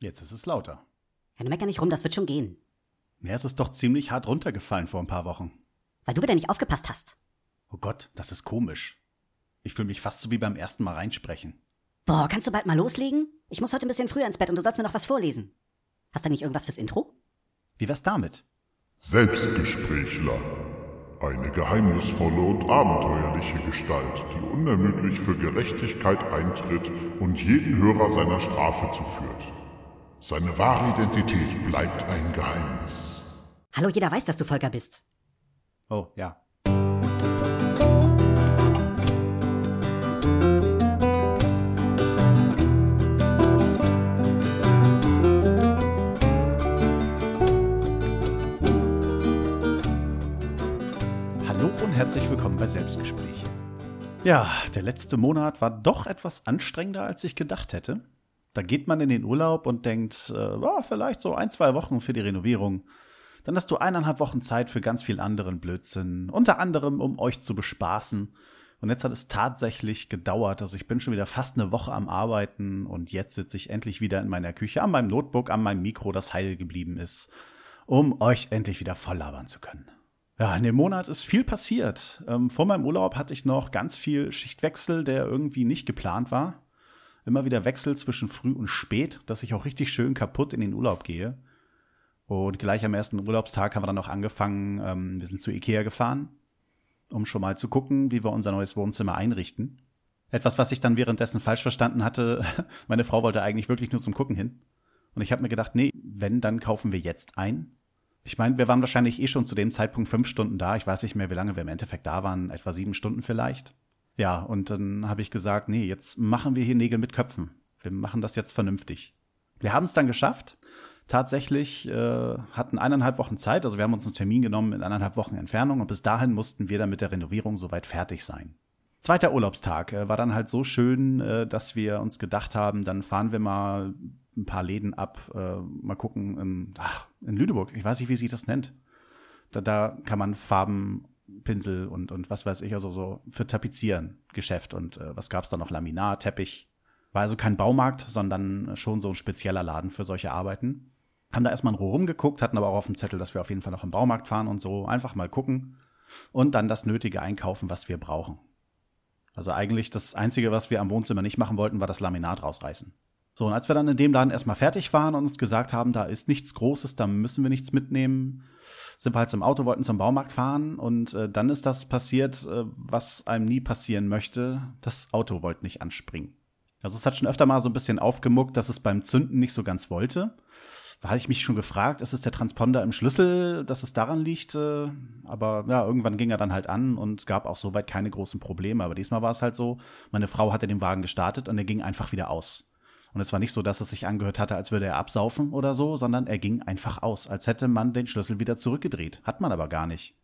Jetzt ist es lauter. Ja, du mecker nicht rum, das wird schon gehen. Ja, es ist doch ziemlich hart runtergefallen vor ein paar Wochen. Weil du wieder nicht aufgepasst hast. Oh Gott, das ist komisch. Ich fühle mich fast so wie beim ersten Mal reinsprechen. Boah, kannst du bald mal loslegen? Ich muss heute ein bisschen früher ins Bett und du sollst mir noch was vorlesen. Hast du nicht irgendwas fürs Intro? Wie wär's damit? Selbstgesprächler. Eine geheimnisvolle und abenteuerliche Gestalt, die unermüdlich für Gerechtigkeit eintritt und jeden Hörer seiner Strafe zuführt. Seine wahre Identität bleibt ein Geheimnis. Hallo, jeder weiß, dass du Volker bist. Oh, ja. Hallo und herzlich willkommen bei Selbstgespräch. Ja, der letzte Monat war doch etwas anstrengender, als ich gedacht hätte. Da geht man in den Urlaub und denkt, äh, oh, vielleicht so ein, zwei Wochen für die Renovierung. Dann hast du eineinhalb Wochen Zeit für ganz viel anderen Blödsinn, unter anderem um euch zu bespaßen. Und jetzt hat es tatsächlich gedauert. Also ich bin schon wieder fast eine Woche am Arbeiten und jetzt sitze ich endlich wieder in meiner Küche an meinem Notebook, an meinem Mikro, das heil geblieben ist, um euch endlich wieder voll labern zu können. Ja, in dem Monat ist viel passiert. Ähm, vor meinem Urlaub hatte ich noch ganz viel Schichtwechsel, der irgendwie nicht geplant war. Immer wieder Wechsel zwischen früh und spät, dass ich auch richtig schön kaputt in den Urlaub gehe. Und gleich am ersten Urlaubstag haben wir dann auch angefangen, ähm, wir sind zu Ikea gefahren, um schon mal zu gucken, wie wir unser neues Wohnzimmer einrichten. Etwas, was ich dann währenddessen falsch verstanden hatte. Meine Frau wollte eigentlich wirklich nur zum Gucken hin. Und ich habe mir gedacht, nee, wenn, dann kaufen wir jetzt ein ich meine, wir waren wahrscheinlich eh schon zu dem Zeitpunkt fünf Stunden da. Ich weiß nicht mehr, wie lange wir im Endeffekt da waren. Etwa sieben Stunden vielleicht. Ja, und dann habe ich gesagt, nee, jetzt machen wir hier Nägel mit Köpfen. Wir machen das jetzt vernünftig. Wir haben es dann geschafft. Tatsächlich äh, hatten eineinhalb Wochen Zeit, also wir haben uns einen Termin genommen in eineinhalb Wochen Entfernung und bis dahin mussten wir dann mit der Renovierung soweit fertig sein. Zweiter Urlaubstag äh, war dann halt so schön, äh, dass wir uns gedacht haben, dann fahren wir mal ein paar Läden ab, äh, mal gucken, in, ach, in Lüneburg, ich weiß nicht, wie sich das nennt. Da, da kann man Farben, Pinsel und, und was weiß ich, also so für Tapezieren Geschäft und äh, was gab's da noch? Laminat, Teppich. War also kein Baumarkt, sondern schon so ein spezieller Laden für solche Arbeiten. Haben da erstmal ein Rohr rumgeguckt, hatten aber auch auf dem Zettel, dass wir auf jeden Fall noch im Baumarkt fahren und so. Einfach mal gucken und dann das Nötige einkaufen, was wir brauchen. Also eigentlich das Einzige, was wir am Wohnzimmer nicht machen wollten, war das Laminat rausreißen. So, und als wir dann in dem Laden erstmal fertig waren und uns gesagt haben, da ist nichts Großes, da müssen wir nichts mitnehmen, sind wir halt zum Auto, wollten zum Baumarkt fahren und äh, dann ist das passiert, äh, was einem nie passieren möchte. Das Auto wollte nicht anspringen. Also es hat schon öfter mal so ein bisschen aufgemuckt, dass es beim Zünden nicht so ganz wollte. Da hatte ich mich schon gefragt, ist es der Transponder im Schlüssel, dass es daran liegt? Äh, aber ja, irgendwann ging er dann halt an und gab auch soweit keine großen Probleme. Aber diesmal war es halt so, meine Frau hatte den Wagen gestartet und er ging einfach wieder aus. Und es war nicht so, dass es sich angehört hatte, als würde er absaufen oder so, sondern er ging einfach aus, als hätte man den Schlüssel wieder zurückgedreht. Hat man aber gar nicht.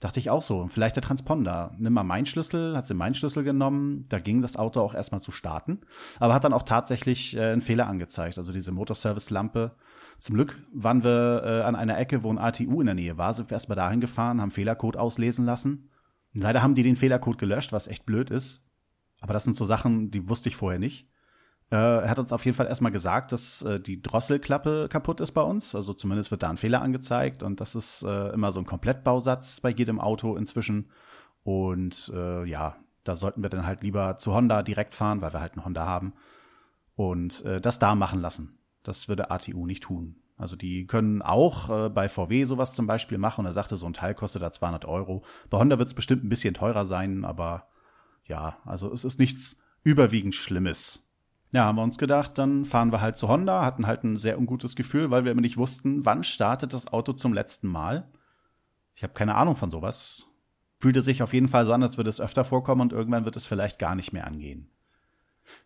Dachte ich auch so. Vielleicht der Transponder. Nimm mal meinen Schlüssel, hat sie meinen Schlüssel genommen. Da ging das Auto auch erstmal zu starten. Aber hat dann auch tatsächlich äh, einen Fehler angezeigt. Also diese Motorservice-Lampe. Zum Glück waren wir äh, an einer Ecke, wo ein ATU in der Nähe war. Sind wir erstmal dahin gefahren, haben Fehlercode auslesen lassen. Leider haben die den Fehlercode gelöscht, was echt blöd ist. Aber das sind so Sachen, die wusste ich vorher nicht. Äh, er hat uns auf jeden Fall erstmal gesagt, dass äh, die Drosselklappe kaputt ist bei uns. Also zumindest wird da ein Fehler angezeigt und das ist äh, immer so ein Komplettbausatz bei jedem Auto inzwischen. Und äh, ja, da sollten wir dann halt lieber zu Honda direkt fahren, weil wir halt einen Honda haben und äh, das da machen lassen. Das würde ATU nicht tun. Also die können auch äh, bei VW sowas zum Beispiel machen. Und er sagte, so ein Teil kostet da 200 Euro. Bei Honda wird es bestimmt ein bisschen teurer sein, aber ja, also es ist nichts überwiegend Schlimmes. Ja, haben wir uns gedacht, dann fahren wir halt zu Honda, hatten halt ein sehr ungutes Gefühl, weil wir immer nicht wussten, wann startet das Auto zum letzten Mal. Ich habe keine Ahnung von sowas. Fühlte sich auf jeden Fall so an, als würde es öfter vorkommen und irgendwann wird es vielleicht gar nicht mehr angehen.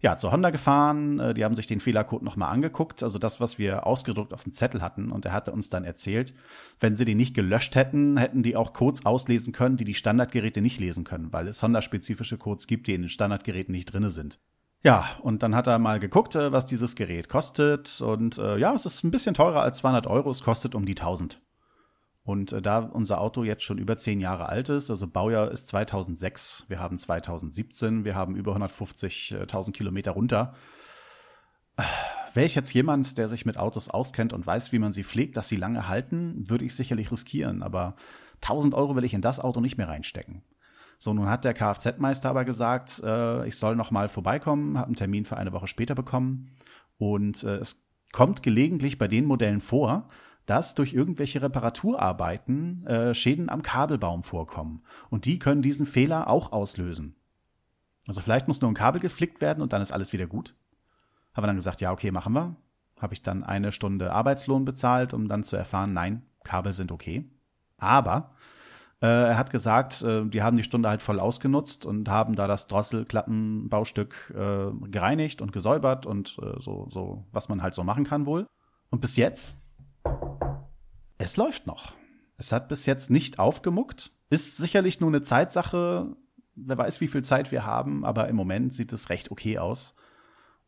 Ja, zu Honda gefahren, äh, die haben sich den Fehlercode nochmal angeguckt, also das, was wir ausgedruckt auf dem Zettel hatten, und er hatte uns dann erzählt, wenn sie den nicht gelöscht hätten, hätten die auch Codes auslesen können, die die Standardgeräte nicht lesen können, weil es Honda-spezifische Codes gibt, die in den Standardgeräten nicht drinne sind. Ja, und dann hat er mal geguckt, äh, was dieses Gerät kostet. Und äh, ja, es ist ein bisschen teurer als 200 Euro. Es kostet um die 1000. Und äh, da unser Auto jetzt schon über 10 Jahre alt ist, also Baujahr ist 2006, wir haben 2017, wir haben über 150.000 Kilometer runter. Wäre ich jetzt jemand, der sich mit Autos auskennt und weiß, wie man sie pflegt, dass sie lange halten, würde ich sicherlich riskieren. Aber 1000 Euro will ich in das Auto nicht mehr reinstecken. So, nun hat der Kfz-Meister aber gesagt, äh, ich soll noch mal vorbeikommen, habe einen Termin für eine Woche später bekommen. Und äh, es kommt gelegentlich bei den Modellen vor, dass durch irgendwelche Reparaturarbeiten äh, Schäden am Kabelbaum vorkommen. Und die können diesen Fehler auch auslösen. Also vielleicht muss nur ein Kabel geflickt werden und dann ist alles wieder gut. Haben wir dann gesagt, ja, okay, machen wir. Habe ich dann eine Stunde Arbeitslohn bezahlt, um dann zu erfahren, nein, Kabel sind okay. Aber er hat gesagt, äh, die haben die Stunde halt voll ausgenutzt und haben da das Drosselklappenbaustück äh, gereinigt und gesäubert und äh, so, so, was man halt so machen kann wohl. Und bis jetzt es läuft noch. Es hat bis jetzt nicht aufgemuckt. Ist sicherlich nur eine Zeitsache. Wer weiß, wie viel Zeit wir haben, aber im Moment sieht es recht okay aus.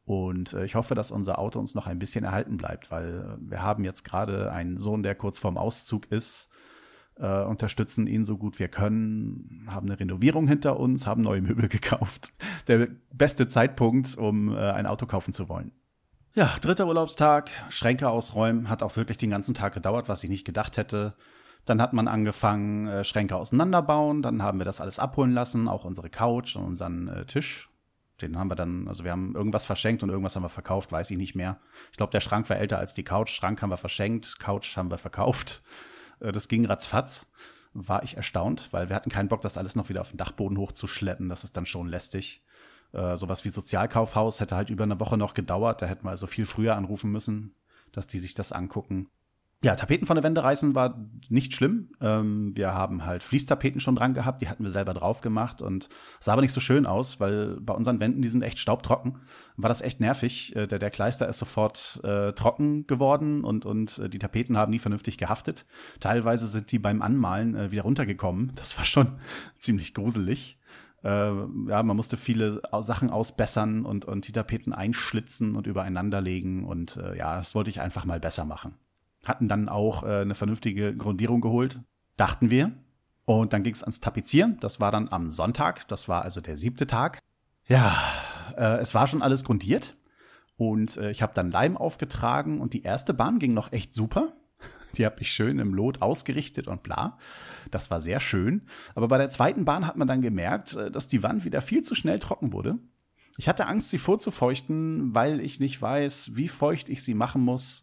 Und äh, ich hoffe, dass unser Auto uns noch ein bisschen erhalten bleibt, weil wir haben jetzt gerade einen Sohn, der kurz vorm Auszug ist, äh, unterstützen ihn so gut wir können, haben eine Renovierung hinter uns, haben neue Möbel gekauft. Der beste Zeitpunkt, um äh, ein Auto kaufen zu wollen. Ja, dritter Urlaubstag, Schränke ausräumen, hat auch wirklich den ganzen Tag gedauert, was ich nicht gedacht hätte. Dann hat man angefangen, äh, Schränke auseinanderbauen, dann haben wir das alles abholen lassen, auch unsere Couch und unseren äh, Tisch. Den haben wir dann, also wir haben irgendwas verschenkt und irgendwas haben wir verkauft, weiß ich nicht mehr. Ich glaube, der Schrank war älter als die Couch. Schrank haben wir verschenkt, Couch haben wir verkauft. Äh, das ging ratzfatz. War ich erstaunt, weil wir hatten keinen Bock, das alles noch wieder auf den Dachboden hochzuschleppen. Das ist dann schon lästig. Äh, sowas wie Sozialkaufhaus hätte halt über eine Woche noch gedauert. Da hätten wir also viel früher anrufen müssen, dass die sich das angucken. Ja, Tapeten von der Wände reißen war nicht schlimm. Ähm, wir haben halt Fließtapeten schon dran gehabt, die hatten wir selber drauf gemacht und sah aber nicht so schön aus, weil bei unseren Wänden, die sind echt staubtrocken. War das echt nervig. Äh, der, der Kleister ist sofort äh, trocken geworden und, und äh, die Tapeten haben nie vernünftig gehaftet. Teilweise sind die beim Anmalen äh, wieder runtergekommen. Das war schon ziemlich gruselig. Äh, ja, man musste viele Sachen ausbessern und, und die Tapeten einschlitzen und übereinander legen. Und äh, ja, das wollte ich einfach mal besser machen. Hatten dann auch äh, eine vernünftige Grundierung geholt, dachten wir. Und dann ging es ans Tapezieren. Das war dann am Sonntag. Das war also der siebte Tag. Ja, äh, es war schon alles grundiert. Und äh, ich habe dann Leim aufgetragen und die erste Bahn ging noch echt super. Die habe ich schön im Lot ausgerichtet und bla. Das war sehr schön. Aber bei der zweiten Bahn hat man dann gemerkt, äh, dass die Wand wieder viel zu schnell trocken wurde. Ich hatte Angst, sie vorzufeuchten, weil ich nicht weiß, wie feucht ich sie machen muss,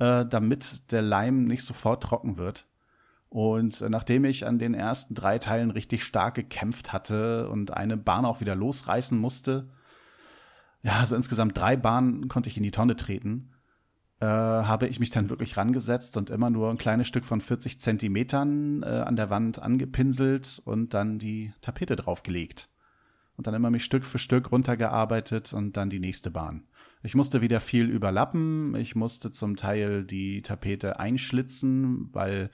äh, damit der Leim nicht sofort trocken wird. Und äh, nachdem ich an den ersten drei Teilen richtig stark gekämpft hatte und eine Bahn auch wieder losreißen musste, ja, also insgesamt drei Bahnen konnte ich in die Tonne treten, äh, habe ich mich dann wirklich rangesetzt und immer nur ein kleines Stück von 40 Zentimetern äh, an der Wand angepinselt und dann die Tapete draufgelegt. Und dann immer mich Stück für Stück runtergearbeitet und dann die nächste Bahn. Ich musste wieder viel überlappen, ich musste zum Teil die Tapete einschlitzen, weil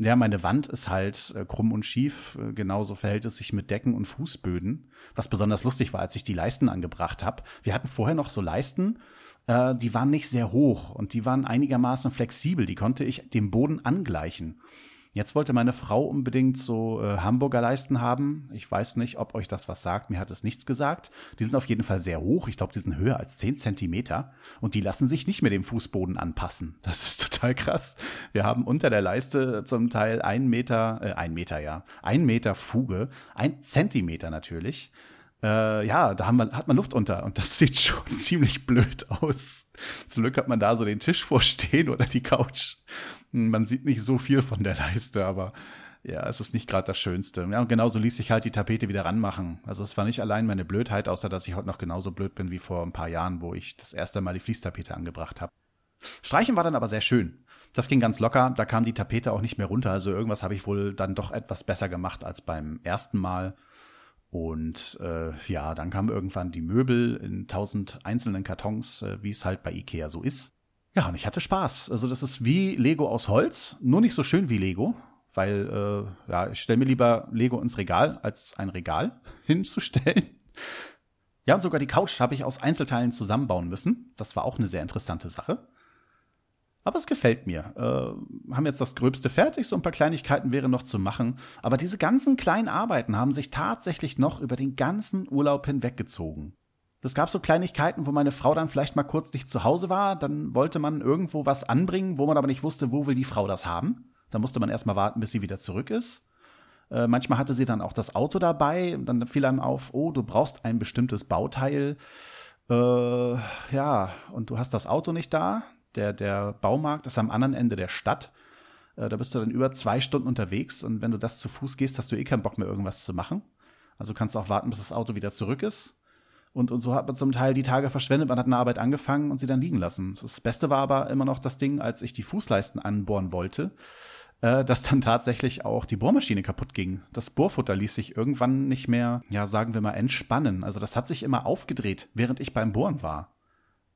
ja, meine Wand ist halt äh, krumm und schief. Äh, genauso verhält es sich mit Decken und Fußböden. Was besonders lustig war, als ich die Leisten angebracht habe. Wir hatten vorher noch so Leisten, äh, die waren nicht sehr hoch und die waren einigermaßen flexibel. Die konnte ich dem Boden angleichen. Jetzt wollte meine Frau unbedingt so äh, Hamburger Leisten haben. Ich weiß nicht, ob euch das was sagt. Mir hat es nichts gesagt. Die sind auf jeden Fall sehr hoch. Ich glaube, die sind höher als 10 Zentimeter. Und die lassen sich nicht mehr dem Fußboden anpassen. Das ist total krass. Wir haben unter der Leiste zum Teil ein Meter, äh, ein Meter, ja, ein Meter Fuge, ein Zentimeter natürlich äh, ja, da haben wir, hat man Luft unter und das sieht schon ziemlich blöd aus. Zum Glück hat man da so den Tisch vorstehen oder die Couch. Man sieht nicht so viel von der Leiste, aber ja, es ist nicht gerade das Schönste. Ja, und genauso ließ sich halt die Tapete wieder ranmachen. Also es war nicht allein meine Blödheit, außer dass ich heute noch genauso blöd bin wie vor ein paar Jahren, wo ich das erste Mal die Fließtapete angebracht habe. Streichen war dann aber sehr schön. Das ging ganz locker, da kam die Tapete auch nicht mehr runter, also irgendwas habe ich wohl dann doch etwas besser gemacht als beim ersten Mal. Und äh, ja, dann kamen irgendwann die Möbel in tausend einzelnen Kartons, äh, wie es halt bei Ikea so ist. Ja, und ich hatte Spaß. Also das ist wie Lego aus Holz, nur nicht so schön wie Lego, weil äh, ja, ich stelle mir lieber Lego ins Regal, als ein Regal hinzustellen. Ja, und sogar die Couch habe ich aus Einzelteilen zusammenbauen müssen. Das war auch eine sehr interessante Sache. Aber es gefällt mir. Äh, haben jetzt das Gröbste fertig, so ein paar Kleinigkeiten wären noch zu machen. Aber diese ganzen kleinen Arbeiten haben sich tatsächlich noch über den ganzen Urlaub hinweggezogen. Es gab so Kleinigkeiten, wo meine Frau dann vielleicht mal kurz nicht zu Hause war. Dann wollte man irgendwo was anbringen, wo man aber nicht wusste, wo will die Frau das haben. Da musste man erstmal warten, bis sie wieder zurück ist. Äh, manchmal hatte sie dann auch das Auto dabei. Und dann fiel einem auf, oh, du brauchst ein bestimmtes Bauteil. Äh, ja, und du hast das Auto nicht da. Der, der Baumarkt ist am anderen Ende der Stadt. Äh, da bist du dann über zwei Stunden unterwegs. Und wenn du das zu Fuß gehst, hast du eh keinen Bock mehr, irgendwas zu machen. Also kannst du auch warten, bis das Auto wieder zurück ist. Und, und so hat man zum Teil die Tage verschwendet, man hat eine Arbeit angefangen und sie dann liegen lassen. Das Beste war aber immer noch das Ding, als ich die Fußleisten anbohren wollte, äh, dass dann tatsächlich auch die Bohrmaschine kaputt ging. Das Bohrfutter ließ sich irgendwann nicht mehr, ja, sagen wir mal, entspannen. Also das hat sich immer aufgedreht, während ich beim Bohren war.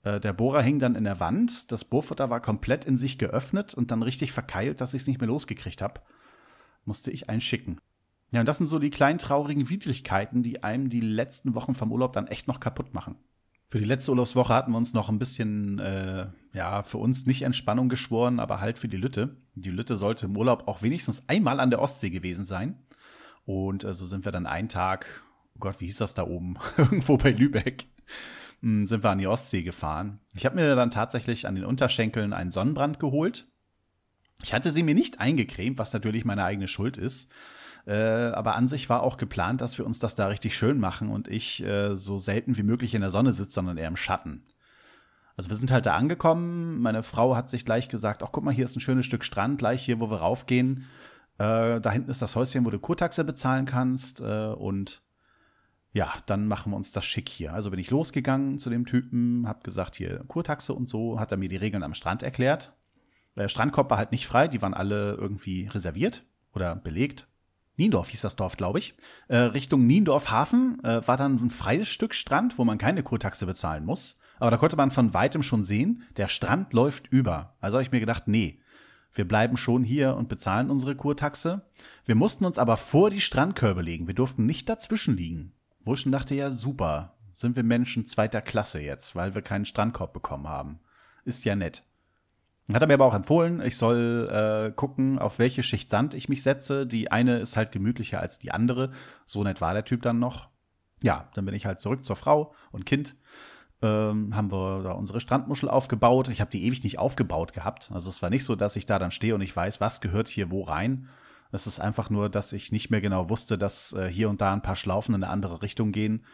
Äh, der Bohrer hing dann in der Wand, das Bohrfutter war komplett in sich geöffnet und dann richtig verkeilt, dass ich es nicht mehr losgekriegt habe. Musste ich einschicken. Ja, und das sind so die kleinen traurigen Widrigkeiten, die einem die letzten Wochen vom Urlaub dann echt noch kaputt machen. Für die letzte Urlaubswoche hatten wir uns noch ein bisschen, äh, ja, für uns nicht Entspannung geschworen, aber halt für die Lütte. Die Lütte sollte im Urlaub auch wenigstens einmal an der Ostsee gewesen sein. Und äh, so sind wir dann einen Tag, oh Gott, wie hieß das da oben? Irgendwo bei Lübeck. Hm, sind wir an die Ostsee gefahren. Ich habe mir dann tatsächlich an den Unterschenkeln einen Sonnenbrand geholt. Ich hatte sie mir nicht eingecremt, was natürlich meine eigene Schuld ist. Äh, aber an sich war auch geplant, dass wir uns das da richtig schön machen und ich äh, so selten wie möglich in der Sonne sitze, sondern eher im Schatten. Also wir sind halt da angekommen. Meine Frau hat sich gleich gesagt, ach guck mal, hier ist ein schönes Stück Strand, gleich hier, wo wir raufgehen. Äh, da hinten ist das Häuschen, wo du Kurtaxe bezahlen kannst. Äh, und ja, dann machen wir uns das schick hier. Also bin ich losgegangen zu dem Typen, hab gesagt, hier Kurtaxe und so, hat er mir die Regeln am Strand erklärt. Der Strandkorb war halt nicht frei, die waren alle irgendwie reserviert oder belegt. Niendorf hieß das Dorf, glaube ich. Äh, Richtung Niendorf Hafen äh, war dann ein freies Stück Strand, wo man keine Kurtaxe bezahlen muss. Aber da konnte man von weitem schon sehen, der Strand läuft über. Also habe ich mir gedacht, nee, wir bleiben schon hier und bezahlen unsere Kurtaxe. Wir mussten uns aber vor die Strandkörbe legen. Wir durften nicht dazwischen liegen. Schon dachte, ja super, sind wir Menschen zweiter Klasse jetzt, weil wir keinen Strandkorb bekommen haben. Ist ja nett. Hat er mir aber auch empfohlen, ich soll äh, gucken, auf welche Schicht Sand ich mich setze. Die eine ist halt gemütlicher als die andere. So nett war der Typ dann noch. Ja, dann bin ich halt zurück zur Frau und Kind. Ähm, haben wir da unsere Strandmuschel aufgebaut. Ich habe die ewig nicht aufgebaut gehabt. Also es war nicht so, dass ich da dann stehe und ich weiß, was gehört hier wo rein. Es ist einfach nur, dass ich nicht mehr genau wusste, dass äh, hier und da ein paar Schlaufen in eine andere Richtung gehen.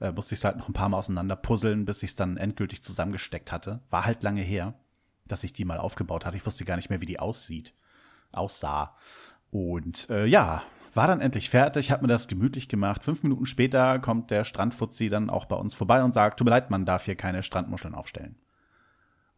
Äh, musste ich es halt noch ein paar Mal auseinander puzzeln, bis ich es dann endgültig zusammengesteckt hatte. War halt lange her dass ich die mal aufgebaut hatte. Ich wusste gar nicht mehr, wie die aussieht, aussah. Und äh, ja, war dann endlich fertig, hab mir das gemütlich gemacht. Fünf Minuten später kommt der Strandfuzzi dann auch bei uns vorbei und sagt, tut mir leid, man darf hier keine Strandmuscheln aufstellen.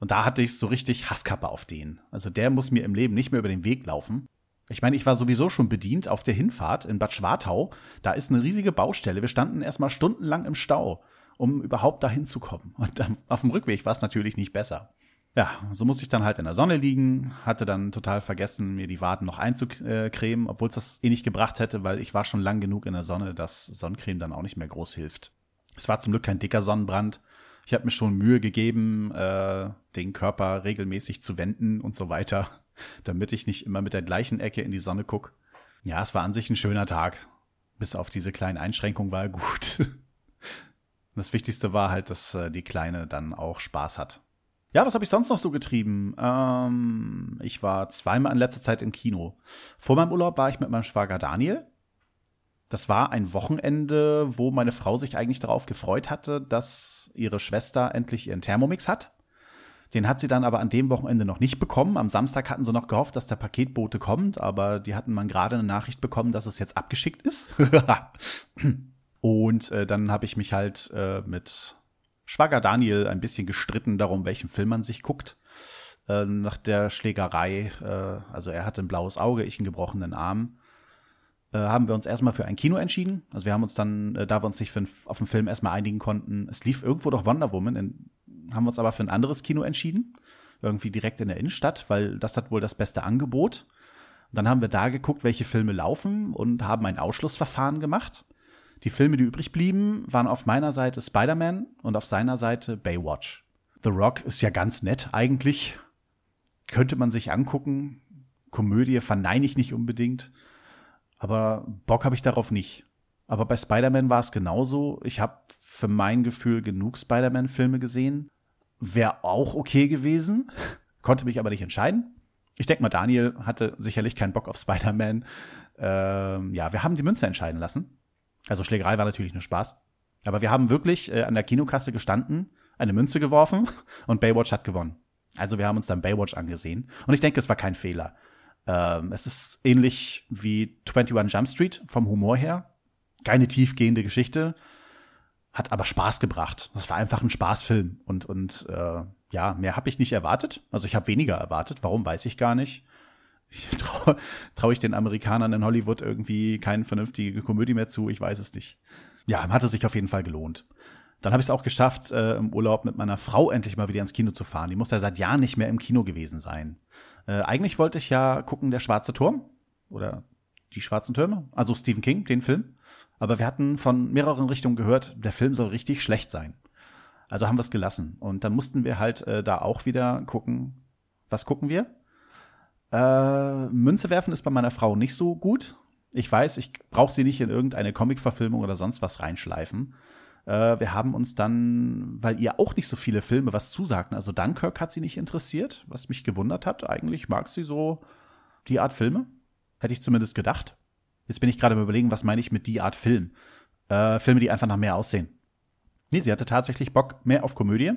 Und da hatte ich so richtig Hasskappe auf den. Also der muss mir im Leben nicht mehr über den Weg laufen. Ich meine, ich war sowieso schon bedient auf der Hinfahrt in Bad Schwartau. Da ist eine riesige Baustelle. Wir standen erstmal stundenlang im Stau, um überhaupt dahin zu kommen. Und auf dem Rückweg war es natürlich nicht besser ja, so musste ich dann halt in der Sonne liegen, hatte dann total vergessen, mir die Waden noch einzucremen, obwohl es das eh nicht gebracht hätte, weil ich war schon lang genug in der Sonne, dass Sonnencreme dann auch nicht mehr groß hilft. Es war zum Glück kein dicker Sonnenbrand. Ich habe mir schon Mühe gegeben, äh, den Körper regelmäßig zu wenden und so weiter, damit ich nicht immer mit der gleichen Ecke in die Sonne guck. Ja, es war an sich ein schöner Tag. Bis auf diese kleinen Einschränkungen war er gut. das Wichtigste war halt, dass äh, die Kleine dann auch Spaß hat. Ja, was habe ich sonst noch so getrieben? Ähm, ich war zweimal in letzter Zeit im Kino. Vor meinem Urlaub war ich mit meinem Schwager Daniel. Das war ein Wochenende, wo meine Frau sich eigentlich darauf gefreut hatte, dass ihre Schwester endlich ihren Thermomix hat. Den hat sie dann aber an dem Wochenende noch nicht bekommen. Am Samstag hatten sie noch gehofft, dass der Paketbote kommt, aber die hatten man gerade eine Nachricht bekommen, dass es jetzt abgeschickt ist. Und äh, dann habe ich mich halt äh, mit Schwager Daniel ein bisschen gestritten darum, welchen Film man sich guckt. Äh, nach der Schlägerei, äh, also er hatte ein blaues Auge, ich einen gebrochenen Arm, äh, haben wir uns erstmal für ein Kino entschieden. Also wir haben uns dann, äh, da wir uns nicht für, auf den Film erstmal einigen konnten, es lief irgendwo doch Wonder Woman, in, haben wir uns aber für ein anderes Kino entschieden. Irgendwie direkt in der Innenstadt, weil das hat wohl das beste Angebot. Und dann haben wir da geguckt, welche Filme laufen und haben ein Ausschlussverfahren gemacht. Die Filme, die übrig blieben, waren auf meiner Seite Spider-Man und auf seiner Seite Baywatch. The Rock ist ja ganz nett eigentlich. Könnte man sich angucken. Komödie verneine ich nicht unbedingt. Aber Bock habe ich darauf nicht. Aber bei Spider-Man war es genauso. Ich habe für mein Gefühl genug Spider-Man-Filme gesehen. Wäre auch okay gewesen, konnte mich aber nicht entscheiden. Ich denke mal, Daniel hatte sicherlich keinen Bock auf Spider-Man. Ähm, ja, wir haben die Münze entscheiden lassen. Also Schlägerei war natürlich nur Spaß. Aber wir haben wirklich äh, an der Kinokasse gestanden, eine Münze geworfen und Baywatch hat gewonnen. Also wir haben uns dann Baywatch angesehen. Und ich denke, es war kein Fehler. Ähm, es ist ähnlich wie 21 Jump Street vom Humor her. Keine tiefgehende Geschichte, hat aber Spaß gebracht. Das war einfach ein Spaßfilm. Und, und äh, ja, mehr habe ich nicht erwartet. Also ich habe weniger erwartet. Warum, weiß ich gar nicht. Ich traue trau ich den Amerikanern in Hollywood irgendwie keine vernünftige Komödie mehr zu. Ich weiß es nicht. Ja, hat es sich auf jeden Fall gelohnt. Dann habe ich es auch geschafft, äh, im Urlaub mit meiner Frau endlich mal wieder ins Kino zu fahren. Die muss ja seit Jahren nicht mehr im Kino gewesen sein. Äh, eigentlich wollte ich ja gucken, der Schwarze Turm oder die Schwarzen Türme, also Stephen King, den Film. Aber wir hatten von mehreren Richtungen gehört, der Film soll richtig schlecht sein. Also haben wir es gelassen. Und dann mussten wir halt äh, da auch wieder gucken, was gucken wir? Äh, Münze werfen ist bei meiner Frau nicht so gut. Ich weiß, ich brauche sie nicht in irgendeine Comic-Verfilmung oder sonst was reinschleifen. Äh, wir haben uns dann, weil ihr auch nicht so viele Filme was zusagten, also Dunkirk hat sie nicht interessiert, was mich gewundert hat. Eigentlich mag sie so die Art Filme. Hätte ich zumindest gedacht. Jetzt bin ich gerade im Überlegen, was meine ich mit die Art Film? Äh, Filme, die einfach nach mehr aussehen. Nee, sie hatte tatsächlich Bock mehr auf Komödie.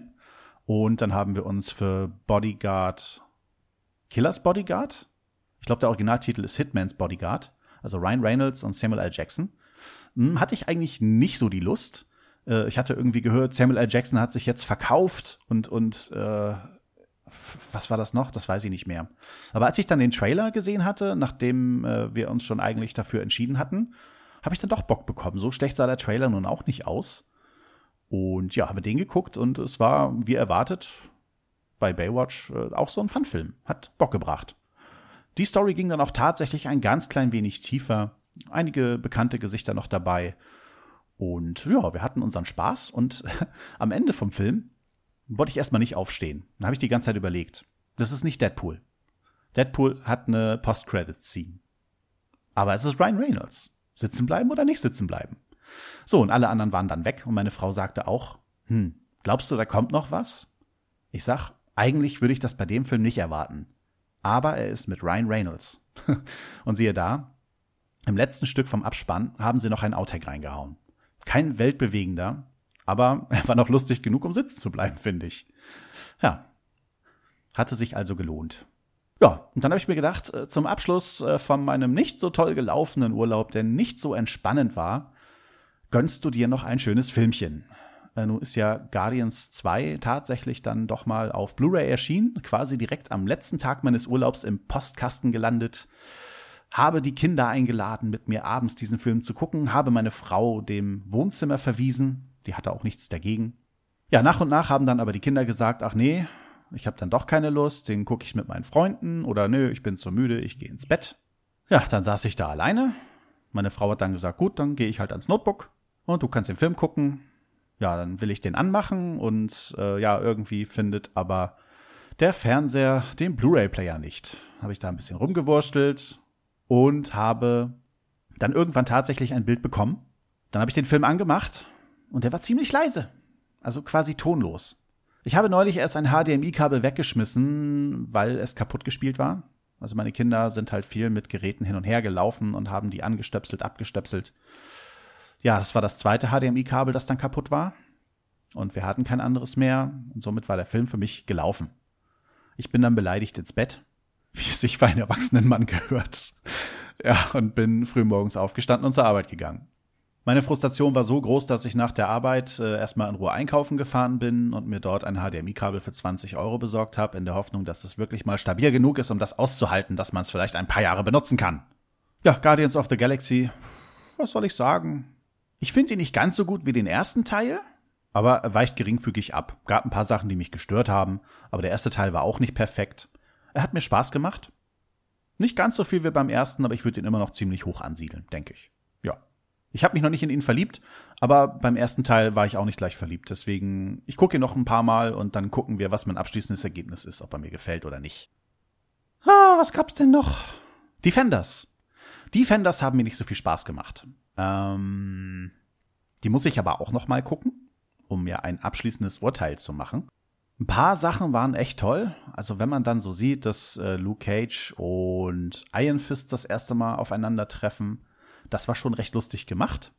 Und dann haben wir uns für Bodyguard, Killers Bodyguard? Ich glaube, der Originaltitel ist Hitman's Bodyguard. Also Ryan Reynolds und Samuel L. Jackson. Hm, hatte ich eigentlich nicht so die Lust. Äh, ich hatte irgendwie gehört, Samuel L. Jackson hat sich jetzt verkauft und, und äh, was war das noch? Das weiß ich nicht mehr. Aber als ich dann den Trailer gesehen hatte, nachdem äh, wir uns schon eigentlich dafür entschieden hatten, habe ich dann doch Bock bekommen. So schlecht sah der Trailer nun auch nicht aus. Und ja, haben wir den geguckt und es war, wie erwartet, bei Baywatch äh, auch so ein Funfilm. Hat Bock gebracht. Die Story ging dann auch tatsächlich ein ganz klein wenig tiefer. Einige bekannte Gesichter noch dabei. Und ja, wir hatten unseren Spaß und am Ende vom Film wollte ich erstmal nicht aufstehen. Dann habe ich die ganze Zeit überlegt. Das ist nicht Deadpool. Deadpool hat eine Post-Credits-Scene. Aber es ist Ryan Reynolds. Sitzen bleiben oder nicht sitzen bleiben? So, und alle anderen waren dann weg und meine Frau sagte auch, hm, glaubst du, da kommt noch was? Ich sag, eigentlich würde ich das bei dem Film nicht erwarten. Aber er ist mit Ryan Reynolds. und siehe da, im letzten Stück vom Abspann haben sie noch ein Outtake reingehauen. Kein weltbewegender, aber er war noch lustig genug, um sitzen zu bleiben, finde ich. Ja. Hatte sich also gelohnt. Ja, und dann habe ich mir gedacht, äh, zum Abschluss äh, von meinem nicht so toll gelaufenen Urlaub, der nicht so entspannend war, gönnst du dir noch ein schönes Filmchen. Äh, nun ist ja Guardians 2 tatsächlich dann doch mal auf Blu-ray erschienen, quasi direkt am letzten Tag meines Urlaubs im Postkasten gelandet habe die Kinder eingeladen, mit mir abends diesen Film zu gucken, habe meine Frau dem Wohnzimmer verwiesen, die hatte auch nichts dagegen. Ja, nach und nach haben dann aber die Kinder gesagt, ach nee, ich habe dann doch keine Lust, den gucke ich mit meinen Freunden oder nö, ich bin zu müde, ich gehe ins Bett. Ja, dann saß ich da alleine. Meine Frau hat dann gesagt, gut, dann gehe ich halt ans Notebook und du kannst den Film gucken. Ja, dann will ich den anmachen und äh, ja, irgendwie findet aber der Fernseher den Blu-ray-Player nicht. Habe ich da ein bisschen rumgewurstelt, und habe dann irgendwann tatsächlich ein Bild bekommen. Dann habe ich den Film angemacht und der war ziemlich leise, also quasi tonlos. Ich habe neulich erst ein HDMI-Kabel weggeschmissen, weil es kaputt gespielt war. Also meine Kinder sind halt viel mit Geräten hin und her gelaufen und haben die angestöpselt, abgestöpselt. Ja, das war das zweite HDMI-Kabel, das dann kaputt war. Und wir hatten kein anderes mehr. Und somit war der Film für mich gelaufen. Ich bin dann beleidigt ins Bett wie es sich für einen erwachsenen Mann gehört. Ja, und bin frühmorgens aufgestanden und zur Arbeit gegangen. Meine Frustration war so groß, dass ich nach der Arbeit äh, erstmal in Ruhe einkaufen gefahren bin und mir dort ein HDMI-Kabel für 20 Euro besorgt habe, in der Hoffnung, dass es wirklich mal stabil genug ist, um das auszuhalten, dass man es vielleicht ein paar Jahre benutzen kann. Ja, Guardians of the Galaxy, was soll ich sagen? Ich finde ihn nicht ganz so gut wie den ersten Teil, aber er weicht geringfügig ab. Gab ein paar Sachen, die mich gestört haben, aber der erste Teil war auch nicht perfekt. Er hat mir Spaß gemacht. Nicht ganz so viel wie beim ersten, aber ich würde ihn immer noch ziemlich hoch ansiedeln, denke ich. Ich habe mich noch nicht in ihn verliebt, aber beim ersten Teil war ich auch nicht gleich verliebt. Deswegen, ich gucke ihn noch ein paar Mal und dann gucken wir, was mein abschließendes Ergebnis ist, ob er mir gefällt oder nicht. Ah, was gab's denn noch? Defenders. Defenders haben mir nicht so viel Spaß gemacht. Ähm, die muss ich aber auch noch mal gucken, um mir ein abschließendes Urteil zu machen. Ein paar Sachen waren echt toll. Also wenn man dann so sieht, dass äh, Luke Cage und Iron Fist das erste Mal aufeinandertreffen, das war schon recht lustig gemacht.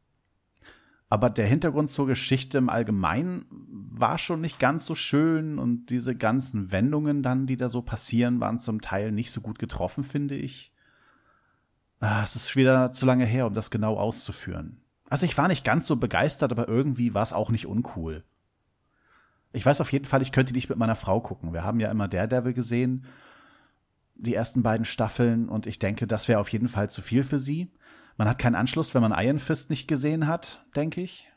Aber der Hintergrund zur Geschichte im Allgemeinen war schon nicht ganz so schön und diese ganzen Wendungen dann, die da so passieren, waren zum Teil nicht so gut getroffen, finde ich. Ah, es ist wieder zu lange her, um das genau auszuführen. Also ich war nicht ganz so begeistert, aber irgendwie war es auch nicht uncool. Ich weiß auf jeden Fall, ich könnte nicht mit meiner Frau gucken. Wir haben ja immer Daredevil gesehen, die ersten beiden Staffeln, und ich denke, das wäre auf jeden Fall zu viel für sie. Man hat keinen Anschluss, wenn man Iron Fist nicht gesehen hat, denke ich.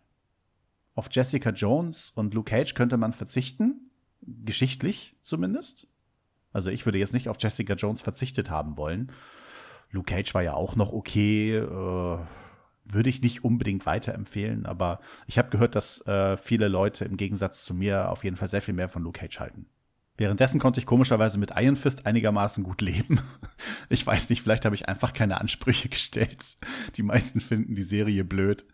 Auf Jessica Jones und Luke Cage könnte man verzichten, geschichtlich zumindest. Also ich würde jetzt nicht auf Jessica Jones verzichtet haben wollen. Luke Cage war ja auch noch okay. Äh, würde ich nicht unbedingt weiterempfehlen, aber ich habe gehört, dass äh, viele Leute im Gegensatz zu mir auf jeden Fall sehr viel mehr von Luke Cage halten. Währenddessen konnte ich komischerweise mit Iron Fist einigermaßen gut leben. Ich weiß nicht, vielleicht habe ich einfach keine Ansprüche gestellt. Die meisten finden die Serie blöd.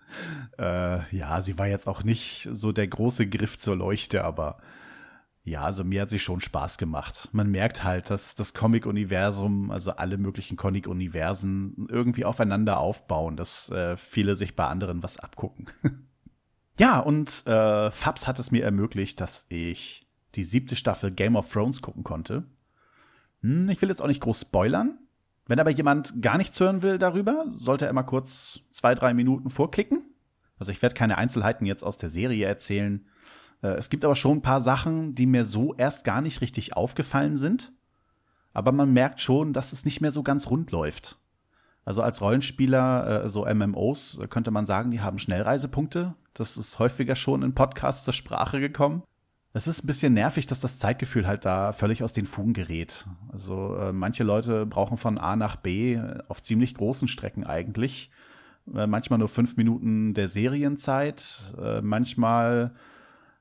Äh, ja, sie war jetzt auch nicht so der große Griff zur Leuchte, aber ja, also mir hat sie schon Spaß gemacht. Man merkt halt, dass das Comic-Universum, also alle möglichen Comic-Universen irgendwie aufeinander aufbauen, dass äh, viele sich bei anderen was abgucken. ja, und äh, Fabs hat es mir ermöglicht, dass ich die siebte Staffel Game of Thrones gucken konnte. Hm, ich will jetzt auch nicht groß spoilern. Wenn aber jemand gar nichts hören will darüber, sollte er mal kurz zwei, drei Minuten vorklicken. Also ich werde keine Einzelheiten jetzt aus der Serie erzählen. Äh, es gibt aber schon ein paar Sachen, die mir so erst gar nicht richtig aufgefallen sind. Aber man merkt schon, dass es nicht mehr so ganz rund läuft. Also als Rollenspieler, äh, so MMOs, könnte man sagen, die haben Schnellreisepunkte. Das ist häufiger schon in Podcasts zur Sprache gekommen. Es ist ein bisschen nervig, dass das Zeitgefühl halt da völlig aus den Fugen gerät. Also äh, manche Leute brauchen von A nach B auf ziemlich großen Strecken eigentlich. Äh, manchmal nur fünf Minuten der Serienzeit. Äh, manchmal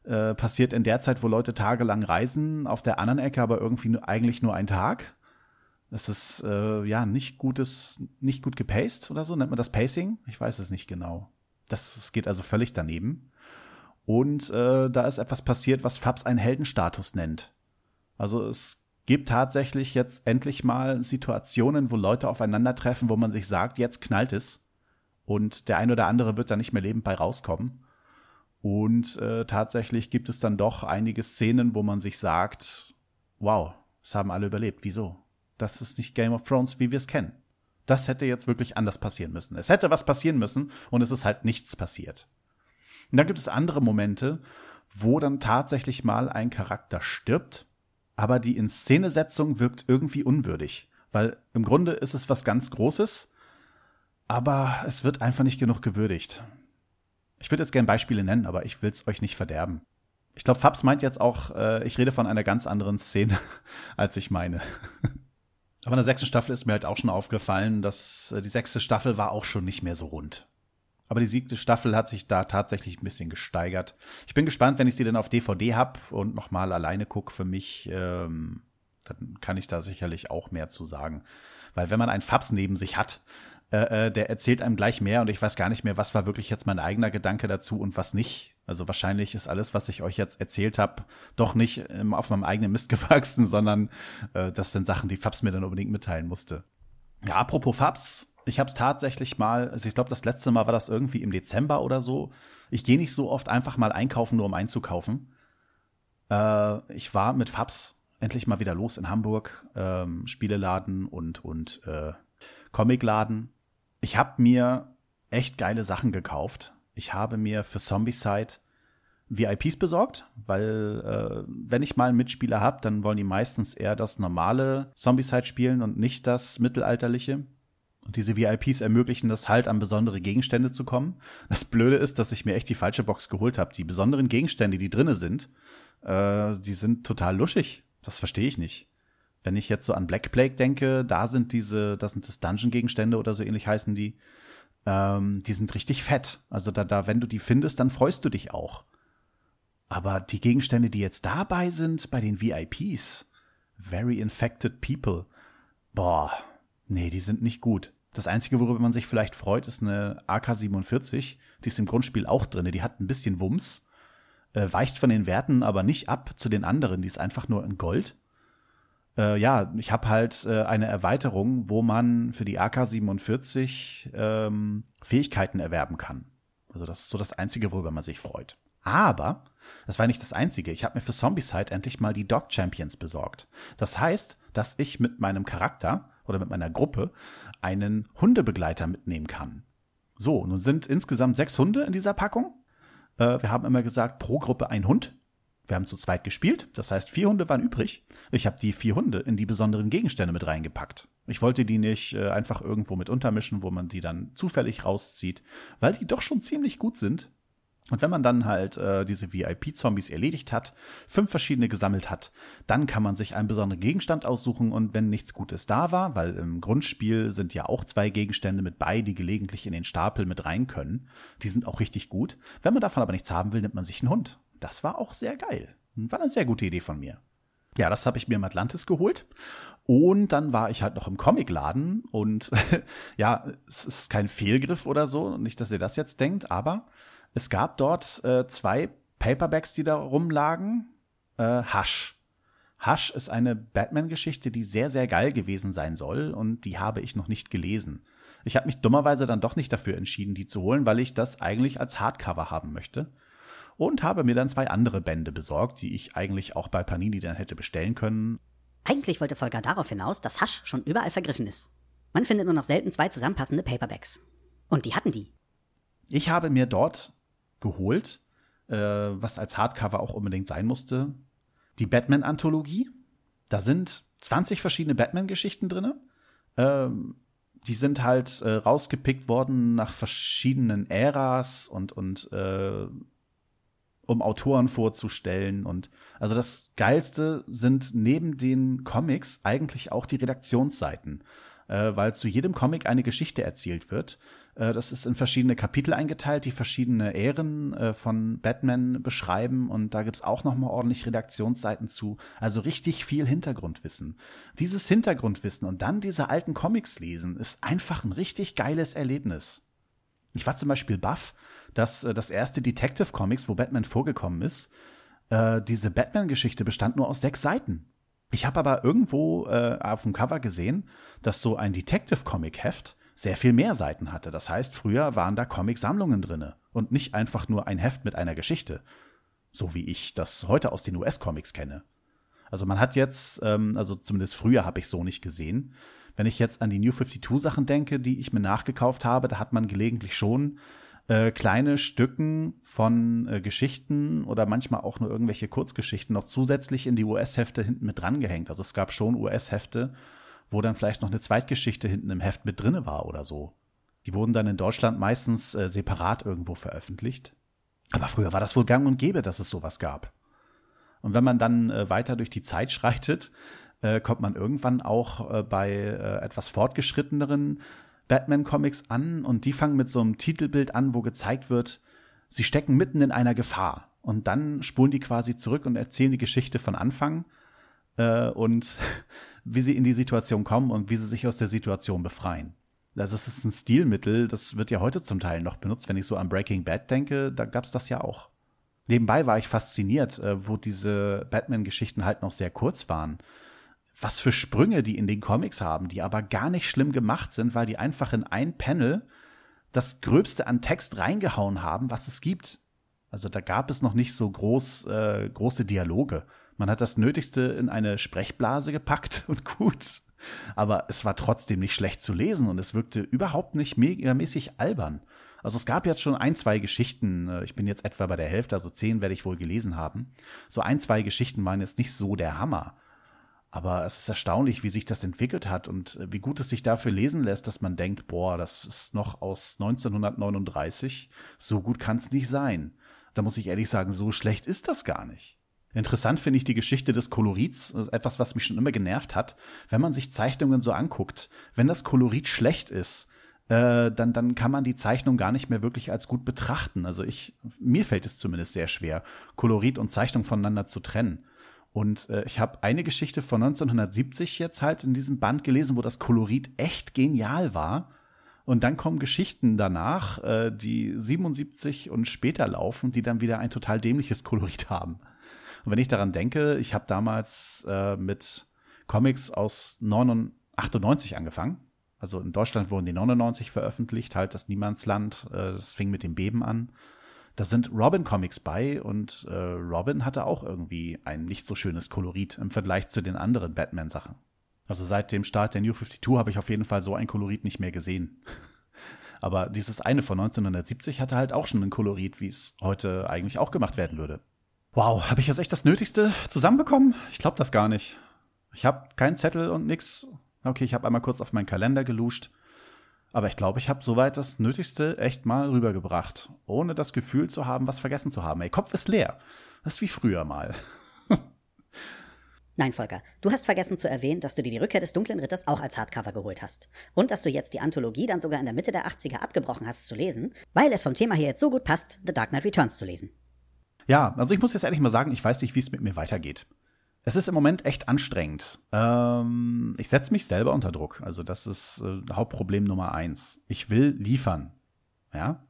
äh, passiert in der Zeit, wo Leute tagelang reisen, auf der anderen Ecke aber irgendwie nur, eigentlich nur ein Tag. Das ist äh, ja nicht gutes, nicht gut gepaced oder so. Nennt man das Pacing? Ich weiß es nicht genau. Das, das geht also völlig daneben. Und äh, da ist etwas passiert, was Fabs einen Heldenstatus nennt. Also es gibt tatsächlich jetzt endlich mal Situationen, wo Leute aufeinandertreffen, wo man sich sagt, jetzt knallt es. Und der ein oder andere wird da nicht mehr lebend bei rauskommen. Und äh, tatsächlich gibt es dann doch einige Szenen, wo man sich sagt, wow, es haben alle überlebt. Wieso? Das ist nicht Game of Thrones, wie wir es kennen. Das hätte jetzt wirklich anders passieren müssen. Es hätte was passieren müssen und es ist halt nichts passiert. Und dann gibt es andere Momente, wo dann tatsächlich mal ein Charakter stirbt, aber die Inszenesetzung wirkt irgendwie unwürdig, weil im Grunde ist es was ganz Großes, aber es wird einfach nicht genug gewürdigt. Ich würde jetzt gerne Beispiele nennen, aber ich will es euch nicht verderben. Ich glaube, Fabs meint jetzt auch, äh, ich rede von einer ganz anderen Szene, als ich meine. aber in der sechsten Staffel ist mir halt auch schon aufgefallen, dass äh, die sechste Staffel war auch schon nicht mehr so rund. Aber die siebte Staffel hat sich da tatsächlich ein bisschen gesteigert. Ich bin gespannt, wenn ich sie dann auf DVD hab und nochmal alleine gucke für mich, ähm, dann kann ich da sicherlich auch mehr zu sagen. Weil wenn man einen Fabs neben sich hat, äh, äh, der erzählt einem gleich mehr und ich weiß gar nicht mehr, was war wirklich jetzt mein eigener Gedanke dazu und was nicht. Also wahrscheinlich ist alles, was ich euch jetzt erzählt habe, doch nicht ähm, auf meinem eigenen Mist gewachsen, sondern äh, das sind Sachen, die Fabs mir dann unbedingt mitteilen musste. Ja, apropos Fabs, ich habe es tatsächlich mal, also ich glaube, das letzte Mal war das irgendwie im Dezember oder so. Ich gehe nicht so oft einfach mal einkaufen, nur um einzukaufen. Äh, ich war mit Fabs endlich mal wieder los in Hamburg, ähm, Spieleladen und und äh, Comicladen. Ich habe mir echt geile Sachen gekauft. Ich habe mir für Zombicide VIPs besorgt, weil äh, wenn ich mal einen Mitspieler habe, dann wollen die meistens eher das normale Zombicide spielen und nicht das mittelalterliche. Und diese VIPs ermöglichen das halt, an besondere Gegenstände zu kommen. Das Blöde ist, dass ich mir echt die falsche Box geholt habe. Die besonderen Gegenstände, die drinne sind, äh, die sind total luschig. Das verstehe ich nicht. Wenn ich jetzt so an Black Plague denke, da sind diese, das sind das Dungeon-Gegenstände oder so ähnlich heißen die. Ähm, die sind richtig fett. Also da, da, wenn du die findest, dann freust du dich auch. Aber die Gegenstände, die jetzt dabei sind, bei den VIPs, Very Infected People, boah, Nee, die sind nicht gut. Das Einzige, worüber man sich vielleicht freut, ist eine AK-47. Die ist im Grundspiel auch drin. Die hat ein bisschen Wumms, äh, weicht von den Werten aber nicht ab zu den anderen. Die ist einfach nur in Gold. Äh, ja, ich habe halt äh, eine Erweiterung, wo man für die AK-47 ähm, Fähigkeiten erwerben kann. Also das ist so das Einzige, worüber man sich freut. Aber das war nicht das Einzige. Ich habe mir für Zombicide endlich mal die Dog Champions besorgt. Das heißt, dass ich mit meinem Charakter oder mit meiner Gruppe einen Hundebegleiter mitnehmen kann. So, nun sind insgesamt sechs Hunde in dieser Packung. Äh, wir haben immer gesagt, pro Gruppe ein Hund. Wir haben zu zweit gespielt, das heißt, vier Hunde waren übrig. Ich habe die vier Hunde in die besonderen Gegenstände mit reingepackt. Ich wollte die nicht äh, einfach irgendwo mit untermischen, wo man die dann zufällig rauszieht, weil die doch schon ziemlich gut sind. Und wenn man dann halt äh, diese VIP-Zombies erledigt hat, fünf verschiedene gesammelt hat, dann kann man sich einen besonderen Gegenstand aussuchen und wenn nichts Gutes da war, weil im Grundspiel sind ja auch zwei Gegenstände mit bei, die gelegentlich in den Stapel mit rein können, die sind auch richtig gut. Wenn man davon aber nichts haben will, nimmt man sich einen Hund. Das war auch sehr geil. War eine sehr gute Idee von mir. Ja, das habe ich mir im Atlantis geholt. Und dann war ich halt noch im Comicladen und ja, es ist kein Fehlgriff oder so, nicht, dass ihr das jetzt denkt, aber es gab dort äh, zwei Paperbacks, die da rumlagen. Äh, Hush. Hush ist eine Batman-Geschichte, die sehr, sehr geil gewesen sein soll und die habe ich noch nicht gelesen. Ich habe mich dummerweise dann doch nicht dafür entschieden, die zu holen, weil ich das eigentlich als Hardcover haben möchte. Und habe mir dann zwei andere Bände besorgt, die ich eigentlich auch bei Panini dann hätte bestellen können. Eigentlich wollte Volker darauf hinaus, dass Hush schon überall vergriffen ist. Man findet nur noch selten zwei zusammenpassende Paperbacks. Und die hatten die. Ich habe mir dort geholt, äh, was als Hardcover auch unbedingt sein musste. Die Batman-Anthologie. Da sind 20 verschiedene Batman-Geschichten drin. Ähm, die sind halt äh, rausgepickt worden nach verschiedenen Äras und, und äh, um Autoren vorzustellen. Und also das Geilste sind neben den Comics eigentlich auch die Redaktionsseiten, äh, weil zu jedem Comic eine Geschichte erzählt wird. Äh, das ist in verschiedene Kapitel eingeteilt, die verschiedene Ehren äh, von Batman beschreiben und da gibt's auch noch mal ordentlich Redaktionsseiten zu. Also richtig viel Hintergrundwissen. Dieses Hintergrundwissen und dann diese alten Comics lesen ist einfach ein richtig geiles Erlebnis. Ich war zum Beispiel baff, dass äh, das erste Detective Comics, wo Batman vorgekommen ist, diese Batman-Geschichte bestand nur aus sechs Seiten. Ich habe aber irgendwo äh, auf dem Cover gesehen, dass so ein Detective-Comic-Heft sehr viel mehr Seiten hatte. Das heißt, früher waren da Comic-Sammlungen drinne und nicht einfach nur ein Heft mit einer Geschichte, so wie ich das heute aus den US-Comics kenne. Also man hat jetzt, ähm, also zumindest früher habe ich so nicht gesehen. Wenn ich jetzt an die New 52 Sachen denke, die ich mir nachgekauft habe, da hat man gelegentlich schon äh, kleine Stücken von äh, Geschichten oder manchmal auch nur irgendwelche Kurzgeschichten noch zusätzlich in die US-Hefte hinten mit drangehängt. Also es gab schon US-Hefte, wo dann vielleicht noch eine Zweitgeschichte hinten im Heft mit drinne war oder so. Die wurden dann in Deutschland meistens äh, separat irgendwo veröffentlicht. Aber früher war das wohl gang und gäbe, dass es sowas gab. Und wenn man dann äh, weiter durch die Zeit schreitet, äh, kommt man irgendwann auch äh, bei äh, etwas fortgeschritteneren Batman-Comics an und die fangen mit so einem Titelbild an, wo gezeigt wird, sie stecken mitten in einer Gefahr. Und dann spulen die quasi zurück und erzählen die Geschichte von Anfang äh, und wie sie in die Situation kommen und wie sie sich aus der Situation befreien. Also es ist ein Stilmittel, das wird ja heute zum Teil noch benutzt. Wenn ich so an Breaking Bad denke, da gab's das ja auch. Nebenbei war ich fasziniert, äh, wo diese Batman-Geschichten halt noch sehr kurz waren. Was für Sprünge die in den Comics haben, die aber gar nicht schlimm gemacht sind, weil die einfach in ein Panel das Gröbste an Text reingehauen haben, was es gibt. Also da gab es noch nicht so groß, äh, große Dialoge. Man hat das Nötigste in eine Sprechblase gepackt und gut. Aber es war trotzdem nicht schlecht zu lesen und es wirkte überhaupt nicht megamäßig albern. Also es gab jetzt schon ein, zwei Geschichten, äh, ich bin jetzt etwa bei der Hälfte, also zehn werde ich wohl gelesen haben. So ein, zwei Geschichten waren jetzt nicht so der Hammer. Aber es ist erstaunlich, wie sich das entwickelt hat und äh, wie gut es sich dafür lesen lässt, dass man denkt, boah, das ist noch aus 1939, so gut kann es nicht sein. Da muss ich ehrlich sagen, so schlecht ist das gar nicht. Interessant finde ich die Geschichte des Kolorits, das ist etwas, was mich schon immer genervt hat. Wenn man sich Zeichnungen so anguckt, wenn das Kolorit schlecht ist, äh, dann, dann kann man die Zeichnung gar nicht mehr wirklich als gut betrachten. Also ich, mir fällt es zumindest sehr schwer, Kolorit und Zeichnung voneinander zu trennen. Und äh, ich habe eine Geschichte von 1970 jetzt halt in diesem Band gelesen, wo das Kolorit echt genial war. Und dann kommen Geschichten danach, äh, die 77 und später laufen, die dann wieder ein total dämliches Kolorit haben. Und wenn ich daran denke, ich habe damals äh, mit Comics aus 98 angefangen. Also in Deutschland wurden die 99 veröffentlicht, halt das Niemandsland. Äh, das fing mit dem Beben an. Da sind Robin-Comics bei und äh, Robin hatte auch irgendwie ein nicht so schönes Kolorit im Vergleich zu den anderen Batman-Sachen. Also seit dem Start der New 52 habe ich auf jeden Fall so ein Kolorit nicht mehr gesehen. Aber dieses eine von 1970 hatte halt auch schon ein Kolorit, wie es heute eigentlich auch gemacht werden würde. Wow, habe ich jetzt echt das Nötigste zusammenbekommen? Ich glaube das gar nicht. Ich habe keinen Zettel und nix. Okay, ich habe einmal kurz auf meinen Kalender geluscht. Aber ich glaube, ich habe soweit das Nötigste echt mal rübergebracht, ohne das Gefühl zu haben, was vergessen zu haben. Ey, Kopf ist leer. Das ist wie früher mal. Nein, Volker, du hast vergessen zu erwähnen, dass du dir die Rückkehr des dunklen Ritters auch als Hardcover geholt hast. Und dass du jetzt die Anthologie dann sogar in der Mitte der 80er abgebrochen hast zu lesen, weil es vom Thema her jetzt so gut passt, The Dark Knight Returns zu lesen. Ja, also ich muss jetzt ehrlich mal sagen, ich weiß nicht, wie es mit mir weitergeht. Es ist im Moment echt anstrengend. Ähm, ich setze mich selber unter Druck. Also das ist äh, Hauptproblem Nummer eins. Ich will liefern. Ja.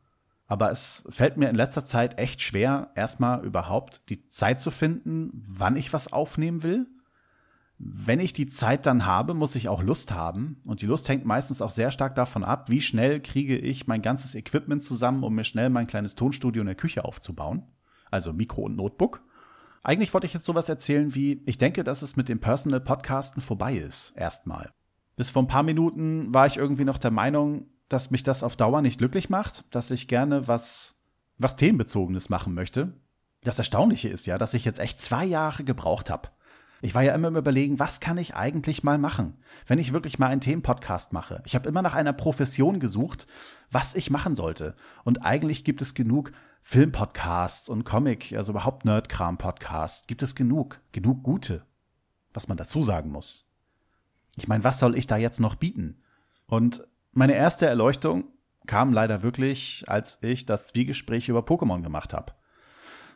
Aber es fällt mir in letzter Zeit echt schwer, erstmal überhaupt die Zeit zu finden, wann ich was aufnehmen will. Wenn ich die Zeit dann habe, muss ich auch Lust haben. Und die Lust hängt meistens auch sehr stark davon ab, wie schnell kriege ich mein ganzes Equipment zusammen, um mir schnell mein kleines Tonstudio in der Küche aufzubauen. Also Mikro und Notebook. Eigentlich wollte ich jetzt sowas erzählen wie, ich denke, dass es mit dem Personal Podcasten vorbei ist, erstmal. Bis vor ein paar Minuten war ich irgendwie noch der Meinung, dass mich das auf Dauer nicht glücklich macht, dass ich gerne was, was themenbezogenes machen möchte. Das Erstaunliche ist ja, dass ich jetzt echt zwei Jahre gebraucht habe. Ich war ja immer im Überlegen, was kann ich eigentlich mal machen, wenn ich wirklich mal einen Themenpodcast mache. Ich habe immer nach einer Profession gesucht, was ich machen sollte. Und eigentlich gibt es genug Filmpodcasts und Comic, also überhaupt Nerdkram-Podcasts, gibt es genug, genug gute, was man dazu sagen muss. Ich meine, was soll ich da jetzt noch bieten? Und meine erste Erleuchtung kam leider wirklich, als ich das Zwiegespräch über Pokémon gemacht habe.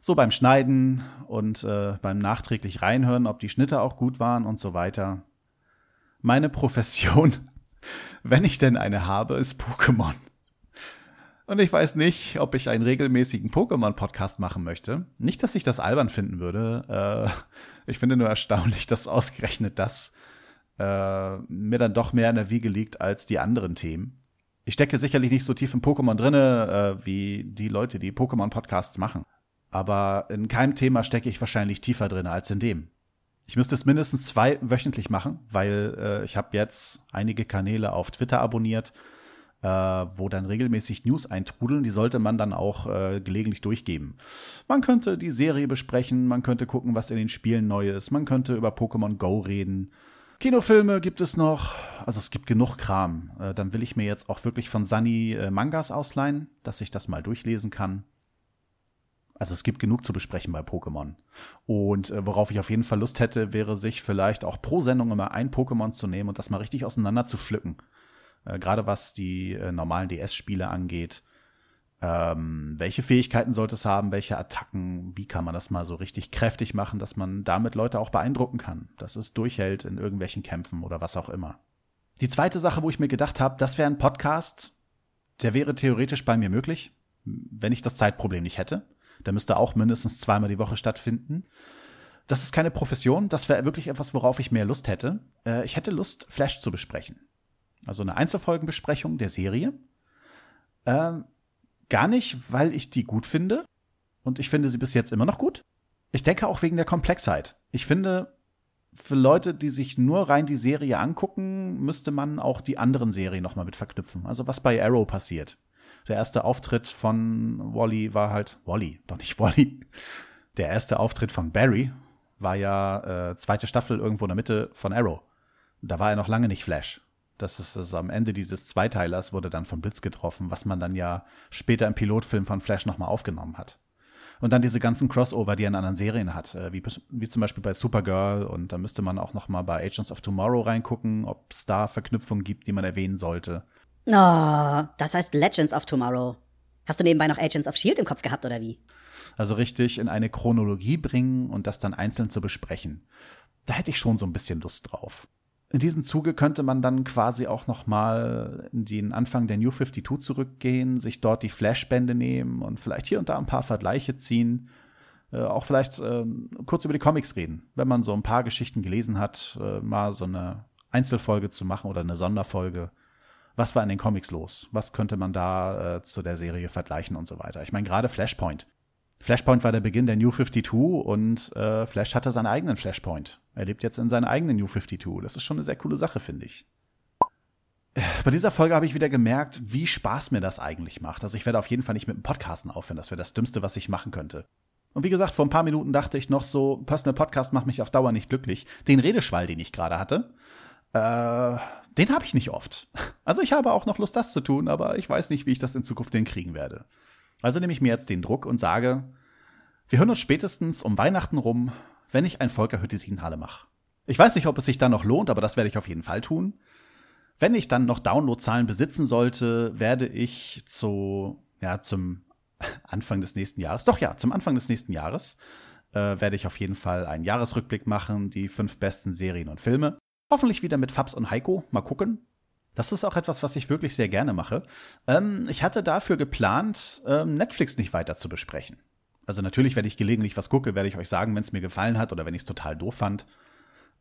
So beim Schneiden und äh, beim nachträglich reinhören, ob die Schnitte auch gut waren und so weiter. Meine Profession, wenn ich denn eine habe, ist Pokémon. Und ich weiß nicht, ob ich einen regelmäßigen Pokémon-Podcast machen möchte. Nicht, dass ich das albern finden würde. Äh, ich finde nur erstaunlich, dass ausgerechnet das äh, mir dann doch mehr in der Wiege liegt als die anderen Themen. Ich stecke sicherlich nicht so tief in Pokémon drinne äh, wie die Leute, die Pokémon-Podcasts machen. Aber in keinem Thema stecke ich wahrscheinlich tiefer drinne als in dem. Ich müsste es mindestens zwei wöchentlich machen, weil äh, ich habe jetzt einige Kanäle auf Twitter abonniert äh, wo dann regelmäßig News eintrudeln. Die sollte man dann auch äh, gelegentlich durchgeben. Man könnte die Serie besprechen, man könnte gucken, was in den Spielen neu ist, man könnte über Pokémon Go reden. Kinofilme gibt es noch, also es gibt genug Kram. Äh, dann will ich mir jetzt auch wirklich von Sunny äh, Mangas ausleihen, dass ich das mal durchlesen kann. Also es gibt genug zu besprechen bei Pokémon. Und äh, worauf ich auf jeden Fall Lust hätte, wäre sich vielleicht auch pro Sendung immer ein Pokémon zu nehmen und das mal richtig auseinander zu pflücken. Äh, Gerade was die äh, normalen DS-Spiele angeht. Ähm, welche Fähigkeiten sollte es haben? Welche Attacken? Wie kann man das mal so richtig kräftig machen, dass man damit Leute auch beeindrucken kann? Dass es durchhält in irgendwelchen Kämpfen oder was auch immer. Die zweite Sache, wo ich mir gedacht habe, das wäre ein Podcast, der wäre theoretisch bei mir möglich, wenn ich das Zeitproblem nicht hätte. Der müsste auch mindestens zweimal die Woche stattfinden. Das ist keine Profession, das wäre wirklich etwas, worauf ich mehr Lust hätte. Äh, ich hätte Lust, Flash zu besprechen also eine Einzelfolgenbesprechung der Serie. Ähm, gar nicht, weil ich die gut finde. Und ich finde sie bis jetzt immer noch gut. Ich denke auch wegen der Komplexheit. Ich finde, für Leute, die sich nur rein die Serie angucken, müsste man auch die anderen Serien nochmal mit verknüpfen. Also was bei Arrow passiert. Der erste Auftritt von Wally war halt Wally, doch nicht Wally. Der erste Auftritt von Barry war ja äh, zweite Staffel irgendwo in der Mitte von Arrow. Da war er noch lange nicht Flash. Das ist also am Ende dieses Zweiteilers wurde dann von Blitz getroffen, was man dann ja später im Pilotfilm von Flash nochmal aufgenommen hat. Und dann diese ganzen Crossover, die er in anderen Serien hat, äh, wie, wie zum Beispiel bei Supergirl. Und da müsste man auch nochmal bei Agents of Tomorrow reingucken, ob es da Verknüpfungen gibt, die man erwähnen sollte. Oh, das heißt Legends of Tomorrow. Hast du nebenbei noch Agents of Shield im Kopf gehabt oder wie? Also richtig in eine Chronologie bringen und das dann einzeln zu besprechen. Da hätte ich schon so ein bisschen Lust drauf in diesem Zuge könnte man dann quasi auch noch mal in den Anfang der New 52 zurückgehen, sich dort die Flashbände nehmen und vielleicht hier und da ein paar Vergleiche ziehen. Äh, auch vielleicht äh, kurz über die Comics reden. Wenn man so ein paar Geschichten gelesen hat, äh, mal so eine Einzelfolge zu machen oder eine Sonderfolge. Was war in den Comics los? Was könnte man da äh, zu der Serie vergleichen und so weiter? Ich meine, gerade Flashpoint Flashpoint war der Beginn der New 52 und äh, Flash hatte seinen eigenen Flashpoint. Er lebt jetzt in seiner eigenen New 52. Das ist schon eine sehr coole Sache, finde ich. Bei dieser Folge habe ich wieder gemerkt, wie Spaß mir das eigentlich macht. Also ich werde auf jeden Fall nicht mit dem Podcasten aufhören. Das wäre das Dümmste, was ich machen könnte. Und wie gesagt, vor ein paar Minuten dachte ich noch so, Personal Podcast macht mich auf Dauer nicht glücklich. Den Redeschwall, den ich gerade hatte, äh, den habe ich nicht oft. Also ich habe auch noch Lust, das zu tun, aber ich weiß nicht, wie ich das in Zukunft hinkriegen werde. Also nehme ich mir jetzt den Druck und sage, wir hören uns spätestens um Weihnachten rum, wenn ich ein Volker Hüttisinhalle mache. Ich weiß nicht, ob es sich dann noch lohnt, aber das werde ich auf jeden Fall tun. Wenn ich dann noch Downloadzahlen besitzen sollte, werde ich zu, ja, zum Anfang des nächsten Jahres, doch ja, zum Anfang des nächsten Jahres, äh, werde ich auf jeden Fall einen Jahresrückblick machen, die fünf besten Serien und Filme. Hoffentlich wieder mit Fabs und Heiko. Mal gucken. Das ist auch etwas, was ich wirklich sehr gerne mache. Ähm, ich hatte dafür geplant, ähm, Netflix nicht weiter zu besprechen. Also natürlich, wenn ich gelegentlich was gucke, werde ich euch sagen, wenn es mir gefallen hat oder wenn ich es total doof fand.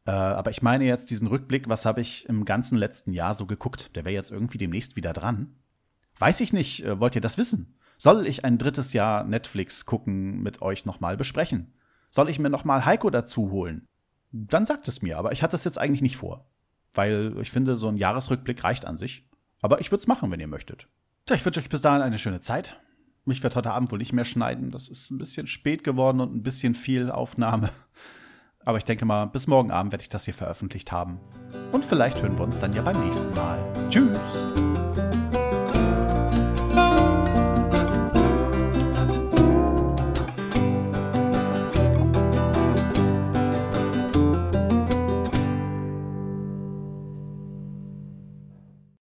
Äh, aber ich meine jetzt diesen Rückblick, was habe ich im ganzen letzten Jahr so geguckt? Der wäre jetzt irgendwie demnächst wieder dran. Weiß ich nicht, äh, wollt ihr das wissen? Soll ich ein drittes Jahr Netflix gucken mit euch nochmal besprechen? Soll ich mir nochmal Heiko dazu holen? Dann sagt es mir, aber ich hatte es jetzt eigentlich nicht vor weil ich finde, so ein Jahresrückblick reicht an sich. Aber ich würde es machen, wenn ihr möchtet. Tja, ich wünsche euch bis dahin eine schöne Zeit. Mich wird heute Abend wohl nicht mehr schneiden. Das ist ein bisschen spät geworden und ein bisschen viel Aufnahme. Aber ich denke mal, bis morgen Abend werde ich das hier veröffentlicht haben. Und vielleicht hören wir uns dann ja beim nächsten Mal. Tschüss!